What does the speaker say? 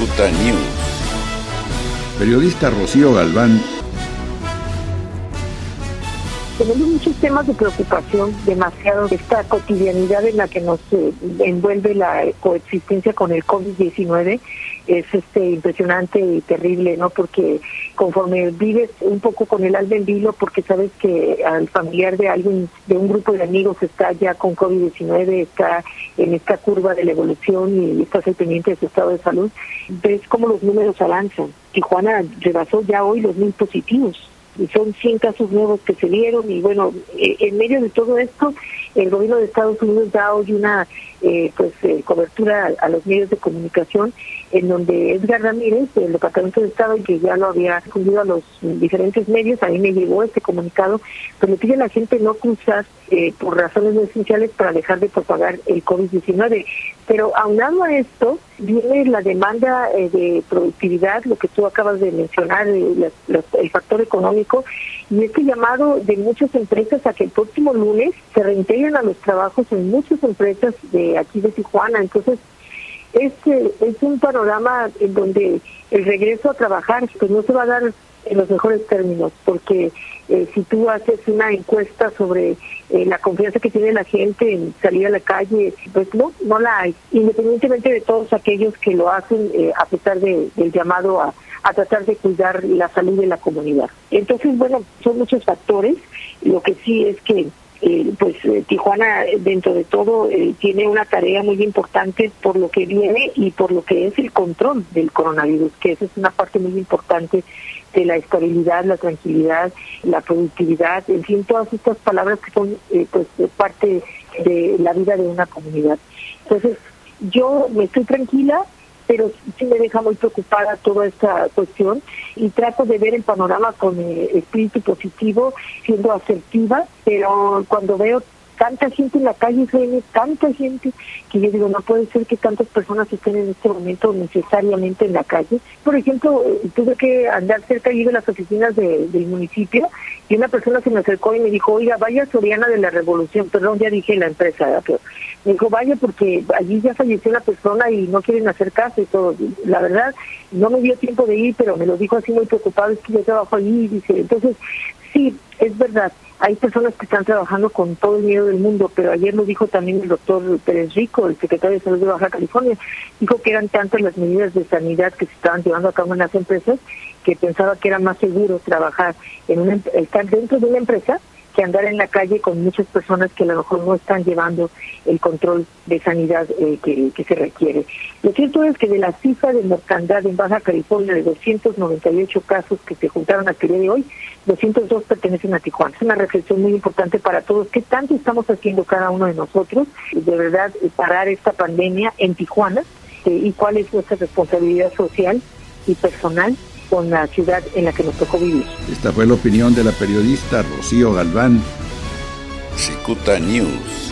News. Periodista Rocío Galván tenemos muchos temas de preocupación, demasiado esta cotidianidad en la que nos eh, envuelve la coexistencia con el COVID-19 es este impresionante y terrible, ¿no? Porque conforme vives un poco con el alma en vilo, porque sabes que al familiar de alguien, de un grupo de amigos está ya con COVID-19, está en esta curva de la evolución y estás al pendiente de su estado de salud, ves cómo los números avanzan. Tijuana rebasó ya hoy los mil positivos y son 100 casos nuevos que se dieron y bueno, eh, en medio de todo esto, el gobierno de Estados Unidos da hoy una eh, pues eh, cobertura a, los medios de comunicación en donde Edgar Ramírez del Departamento de Estado y que ya lo había difundido a los diferentes medios, a mí me llegó este comunicado, pues le pide a la gente no cruzar por razones no esenciales para dejar de propagar el COVID-19. Pero aunado a esto, viene la demanda de productividad, lo que tú acabas de mencionar, el factor económico, y este llamado de muchas empresas a que el próximo lunes se reintegren a los trabajos en muchas empresas de aquí de Tijuana. Entonces, este es un panorama en donde el regreso a trabajar pues no se va a dar en los mejores términos, porque eh, si tú haces una encuesta sobre eh, la confianza que tiene la gente en salir a la calle, pues no, no la hay, independientemente de todos aquellos que lo hacen eh, a pesar de, del llamado a, a tratar de cuidar la salud de la comunidad. Entonces, bueno, son muchos factores, lo que sí es que eh, pues eh, Tijuana dentro de todo eh, tiene una tarea muy importante por lo que viene y por lo que es el control del coronavirus, que esa es una parte muy importante de la estabilidad, la tranquilidad, la productividad, en fin, todas estas palabras que son pues parte de la vida de una comunidad. Entonces, yo me estoy tranquila, pero sí me deja muy preocupada toda esta cuestión y trato de ver el panorama con eh, espíritu positivo, siendo asertiva, pero cuando veo tanta gente en la calle, viene tanta gente, que yo digo, no puede ser que tantas personas estén en este momento necesariamente en la calle. Por ejemplo, eh, tuve que andar cerca allí de las oficinas del municipio y una persona se me acercó y me dijo, oiga, vaya Soriana de la Revolución, perdón, ya dije la empresa, pero me dijo, vaya porque allí ya falleció una persona y no quieren hacer caso y todo. La verdad, no me dio tiempo de ir, pero me lo dijo así muy preocupado, es que yo trabajo allí, y dice, entonces, sí, es verdad, hay personas que están trabajando con todo el miedo del mundo, pero ayer lo dijo también el doctor Pérez Rico, el secretario de Salud de Baja California, dijo que eran tantas las medidas de sanidad que se estaban llevando a cabo en las empresas que pensaba que era más seguro trabajar en una, estar dentro de una empresa que andar en la calle con muchas personas que a lo mejor no están llevando el control de sanidad eh, que, se requiere. Lo cierto es que de la cifra de mortandad en Baja California de 298 casos que se juntaron a día de hoy, 202 pertenecen a Tijuana. Es una reflexión muy importante para todos. ¿Qué tanto estamos haciendo cada uno de nosotros de verdad parar esta pandemia en Tijuana? Eh, ¿Y cuál es nuestra responsabilidad social y personal con la ciudad en la que nos tocó vivir. Esta fue la opinión de la periodista Rocío Galván. Cicuta News.